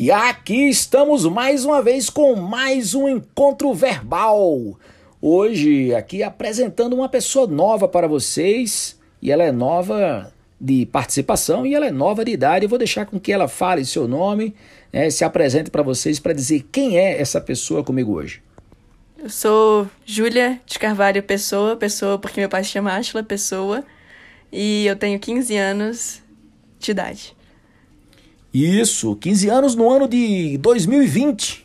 E aqui estamos mais uma vez com mais um encontro verbal. Hoje aqui apresentando uma pessoa nova para vocês, e ela é nova de participação e ela é nova de idade. Eu vou deixar com que ela fale seu nome, né, se apresente para vocês para dizer quem é essa pessoa comigo hoje. Eu sou Júlia de Carvalho Pessoa, Pessoa porque meu pai se chama Ashla Pessoa, e eu tenho 15 anos de idade. Isso, 15 anos no ano de 2020.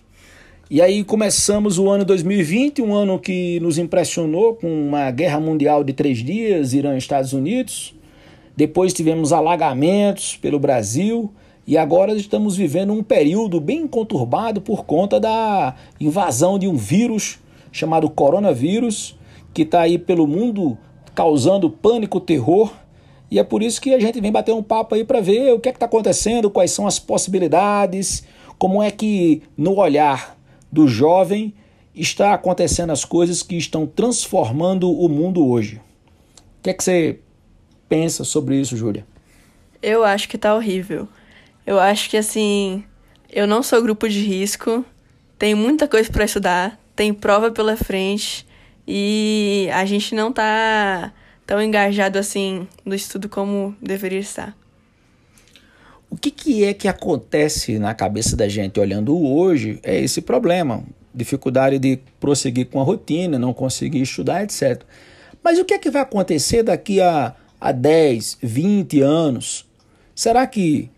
E aí começamos o ano 2020, um ano que nos impressionou com uma guerra mundial de três dias, Irã e Estados Unidos. Depois tivemos alagamentos pelo Brasil e agora estamos vivendo um período bem conturbado por conta da invasão de um vírus chamado coronavírus, que está aí pelo mundo causando pânico, terror e é por isso que a gente vem bater um papo aí para ver o que é está acontecendo, quais são as possibilidades, como é que no olhar do jovem está acontecendo as coisas que estão transformando o mundo hoje. O que é que você pensa sobre isso, Júlia? Eu acho que tá horrível. Eu acho que assim, eu não sou grupo de risco, tem muita coisa para estudar, tem prova pela frente e a gente não tá tão engajado assim no estudo como deveria estar. O que, que é que acontece na cabeça da gente olhando hoje é esse problema, dificuldade de prosseguir com a rotina, não conseguir estudar, etc. Mas o que é que vai acontecer daqui a, a 10, 20 anos? Será que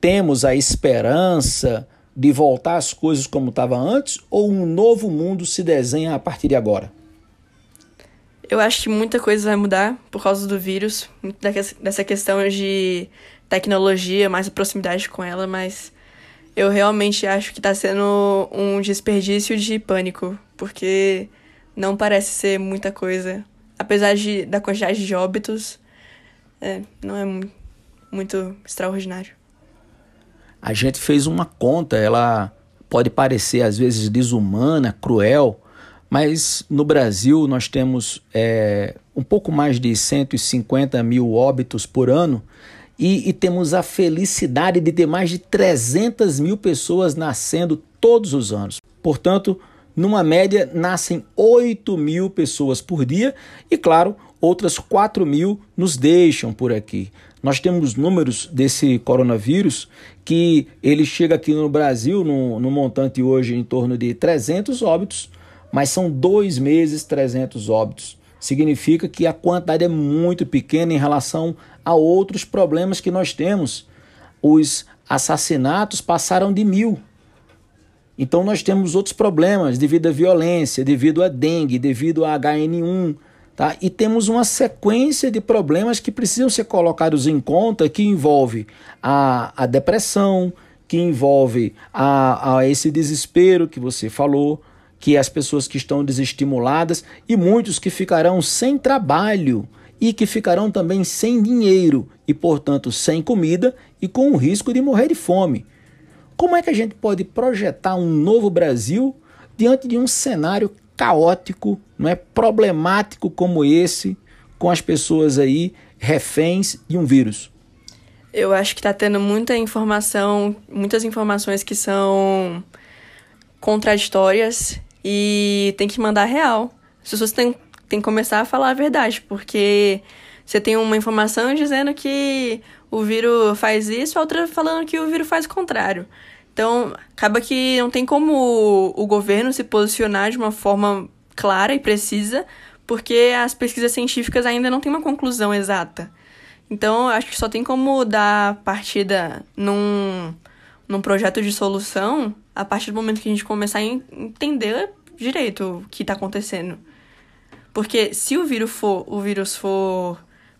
temos a esperança de voltar às coisas como estava antes ou um novo mundo se desenha a partir de agora? Eu acho que muita coisa vai mudar por causa do vírus, dessa questão de tecnologia, mais proximidade com ela, mas eu realmente acho que está sendo um desperdício de pânico, porque não parece ser muita coisa. Apesar de, da quantidade de óbitos, é, não é muito extraordinário. A gente fez uma conta, ela pode parecer às vezes desumana, cruel, mas no Brasil nós temos é, um pouco mais de 150 mil óbitos por ano e, e, temos a felicidade de ter mais de 300 mil pessoas nascendo todos os anos. Portanto, numa média, nascem 8 mil pessoas por dia e, claro, outras 4 mil nos deixam por aqui. Nós temos números desse coronavírus que ele chega aqui no Brasil no, no montante hoje em torno de 300 óbitos mas são dois meses 300 óbitos. Significa que a quantidade é muito pequena em relação a outros problemas que nós temos. Os assassinatos passaram de mil. Então nós temos outros problemas devido à violência, devido à dengue, devido à HN1, tá? E temos uma sequência de problemas que precisam ser colocados em conta que envolve a, a depressão, que envolve a, a esse desespero que você falou, que as pessoas que estão desestimuladas e muitos que ficarão sem trabalho e que ficarão também sem dinheiro e, portanto, sem comida e com o risco de morrer de fome. Como é que a gente pode projetar um novo Brasil diante de um cenário caótico, não é problemático como esse, com as pessoas aí reféns de um vírus? Eu acho que está tendo muita informação, muitas informações que são contraditórias e tem que mandar real. As pessoas têm, têm que começar a falar a verdade, porque você tem uma informação dizendo que o vírus faz isso, a outra falando que o vírus faz o contrário. Então, acaba que não tem como o, governo se posicionar de uma forma clara e precisa, porque as pesquisas científicas ainda não têm uma conclusão exata. Então, acho que só tem como dar partida num, num projeto de solução a partir do momento que a gente começar a entender direito o que está acontecendo. Porque se o vírus for, o vírus for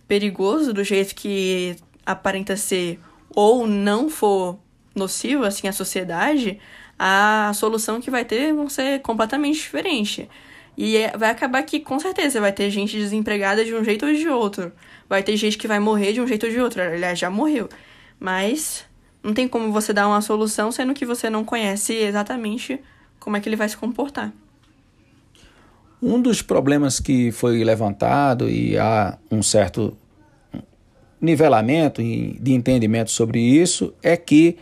perigoso do jeito que aparenta ser ou não for nocivo assim à sociedade, a solução que vai ter vão ser completamente diferente. E é, vai acabar que, com certeza, vai ter gente desempregada de um jeito ou de outro. Vai ter gente que vai morrer de um jeito ou de outro. Aliás, já morreu. Mas não tem como você dar uma solução sendo que você não conhece exatamente como é que ele vai se comportar. Um dos problemas que foi levantado e há um certo nivelamento de entendimento sobre isso é que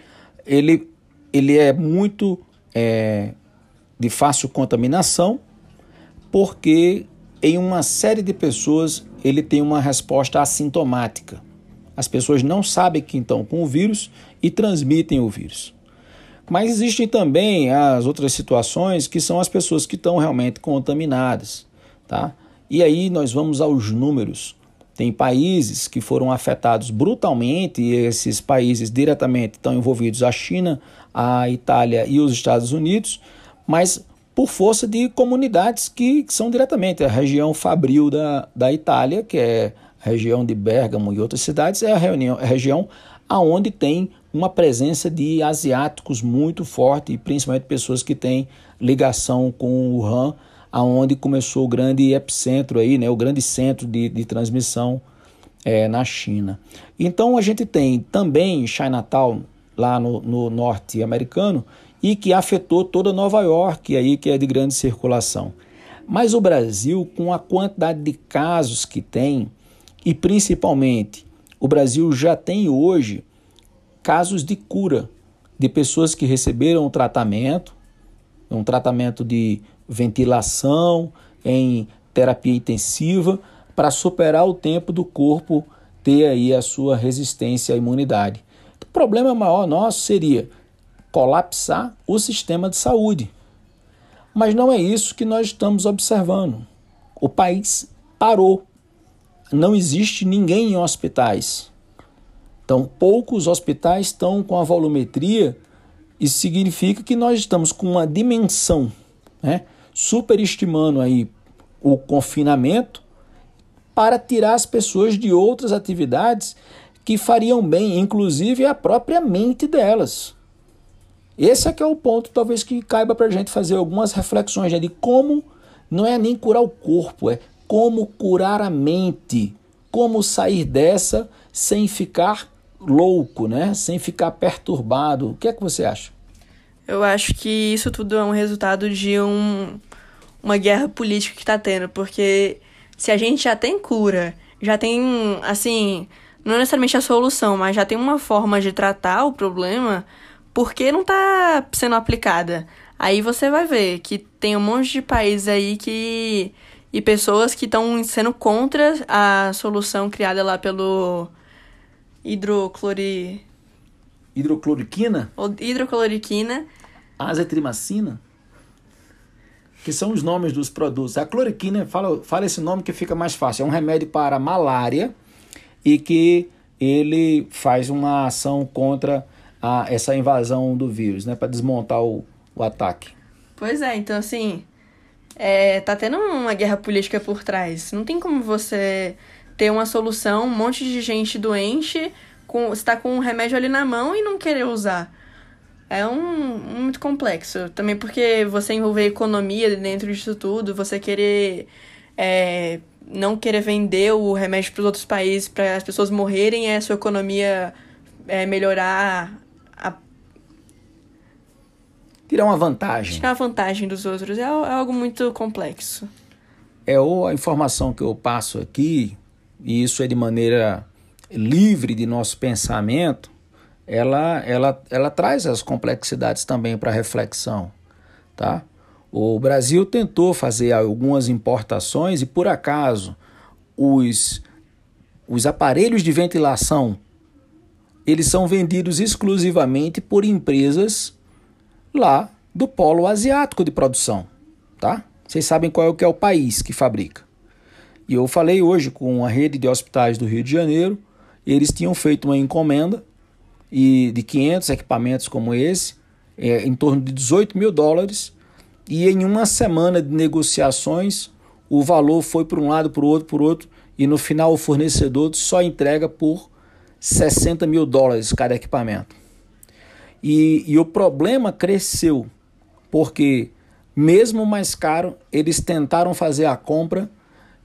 ele ele é muito é, de fácil contaminação, porque em uma série de pessoas ele tem uma resposta assintomática. As pessoas não sabem que estão com o vírus e transmitem o vírus. Mas existem também as outras situações que são as pessoas que estão realmente contaminadas, tá? E aí nós vamos aos números. Tem países que foram afetados brutalmente, e esses países diretamente estão envolvidos a China, a Itália e os Estados Unidos, mas por força de comunidades que, são diretamente a região fabril da, da Itália, que é a região de Bergamo e outras cidades, é a, reunião, a região aonde tem uma presença de asiáticos muito forte, principalmente pessoas que têm ligação com o Wuhan, aonde começou o grande epicentro aí, né, o grande centro de, de transmissão é, na China. Então a gente tem também Chinatown, lá no, no norte americano, e que afetou toda Nova York, aí que é de grande circulação. Mas o Brasil, com a quantidade de casos que tem, e principalmente o Brasil já tem hoje casos de cura de pessoas que receberam tratamento, um tratamento de ventilação, em terapia intensiva, para superar o tempo do corpo ter aí a sua resistência à imunidade. O problema maior nosso seria colapsar o sistema de saúde. Mas não é isso que nós estamos observando. O país parou. Não existe ninguém em hospitais. Então, poucos hospitais estão com a volumetria. Isso significa que nós estamos com uma dimensão, né, superestimando aí o confinamento para tirar as pessoas de outras atividades que fariam bem, inclusive a própria mente delas. Esse é que é o ponto, talvez que caiba para a gente fazer algumas reflexões né, de como não é nem curar o corpo, é como curar a mente, como sair dessa sem ficar louco, né? Sem ficar perturbado. O que é que você acha? Eu acho que isso tudo é um resultado de um, uma guerra política que está tendo, porque se a gente já tem cura, já tem, assim, não necessariamente a solução, mas já tem uma forma de tratar o problema, por que não está sendo aplicada? Aí você vai ver que tem um monte de países aí que. e pessoas que estão sendo contra a solução criada lá pelo hidroclori... Hidrocloriquina? Hidrocloriquina. Azithromicina? Que são os nomes dos produtos. A cloriquina, fala, fala esse nome que fica mais fácil. É um remédio para malária e que ele faz uma ação contra a, essa invasão do vírus, né? Para desmontar o, o ataque. Pois é, então assim, é, tá tendo uma guerra política por trás. Não tem como você ter uma solução, um monte de gente doente, com, está com um remédio ali na mão e não querer usar. É um, muito complexo. Também porque você envolver economia dentro disso tudo, você querer é, não querer vender o remédio para os outros países para as pessoas morrerem e a sua economia é, melhorar tirar uma vantagem. Tirar a vantagem dos outros é, é algo muito complexo. É ou a informação que eu passo aqui, e isso é de maneira livre de nosso pensamento, ela, ela, ela traz as complexidades também para reflexão, tá? O Brasil tentou fazer algumas importações e por acaso os, os aparelhos de ventilação eles são vendidos exclusivamente por empresas lá do polo asiático de produção, tá? Vocês sabem qual é o que é o país que fabrica. E eu falei hoje com a rede de hospitais do Rio de Janeiro, eles tinham feito uma encomenda e de 500 equipamentos como esse, é, em torno de 18 mil dólares, e em uma semana de negociações o valor foi para um lado, para o outro, para o outro, e no final o fornecedor só entrega por 60 mil dólares cada equipamento. E, e o problema cresceu, porque mesmo mais caro, eles tentaram fazer a compra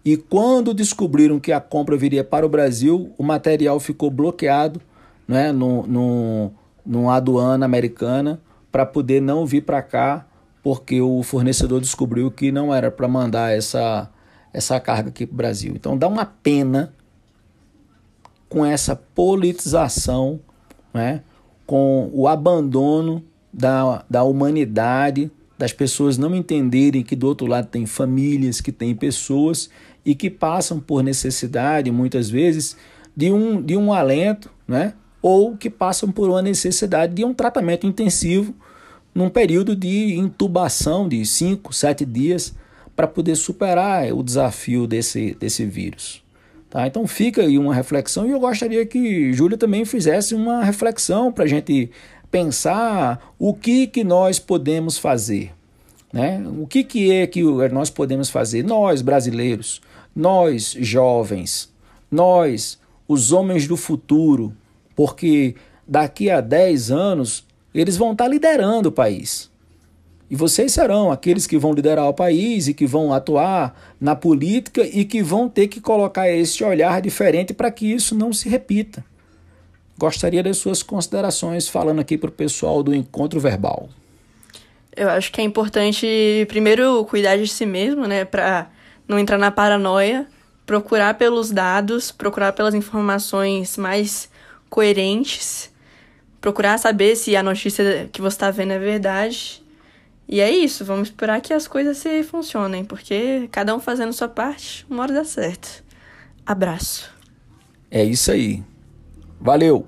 e quando descobriram que a compra viria para o Brasil, o material ficou bloqueado né, no, no, numa aduana americana para poder não vir para cá, porque o fornecedor descobriu que não era para mandar essa, essa carga aqui para o Brasil. Então dá uma pena com essa politização né, com o abandono da, da humanidade, das pessoas não entenderem que do outro lado tem famílias, que tem pessoas e que passam por necessidade, muitas vezes, de um, de um alento, né? ou que passam por uma necessidade de um tratamento intensivo num período de intubação de 5, 7 dias para poder superar o desafio desse, desse vírus. Tá? Então fica aí uma reflexão e eu gostaria que Júlia também fizesse uma reflexão para a gente pensar o que, que nós podemos fazer. Né? O que, que é que nós podemos fazer? Nós, brasileiros, nós, jovens, nós, os homens do futuro, porque daqui a 10 anos eles vão estar liderando o país. E vocês serão aqueles que vão liderar o país e que vão atuar na política e que vão ter que colocar esse olhar diferente para que isso não se repita. Gostaria das suas considerações falando aqui para o pessoal do encontro verbal. Eu acho que é importante, primeiro, cuidar de si mesmo, né, para não entrar na paranoia, procurar pelos dados, procurar pelas informações mais coerentes, procurar saber se a notícia que você está vendo é verdade e é isso, vamos esperar que as coisas se funcionem, porque cada um fazendo sua parte, uma hora dá certo. Abraço. É isso aí. Valeu!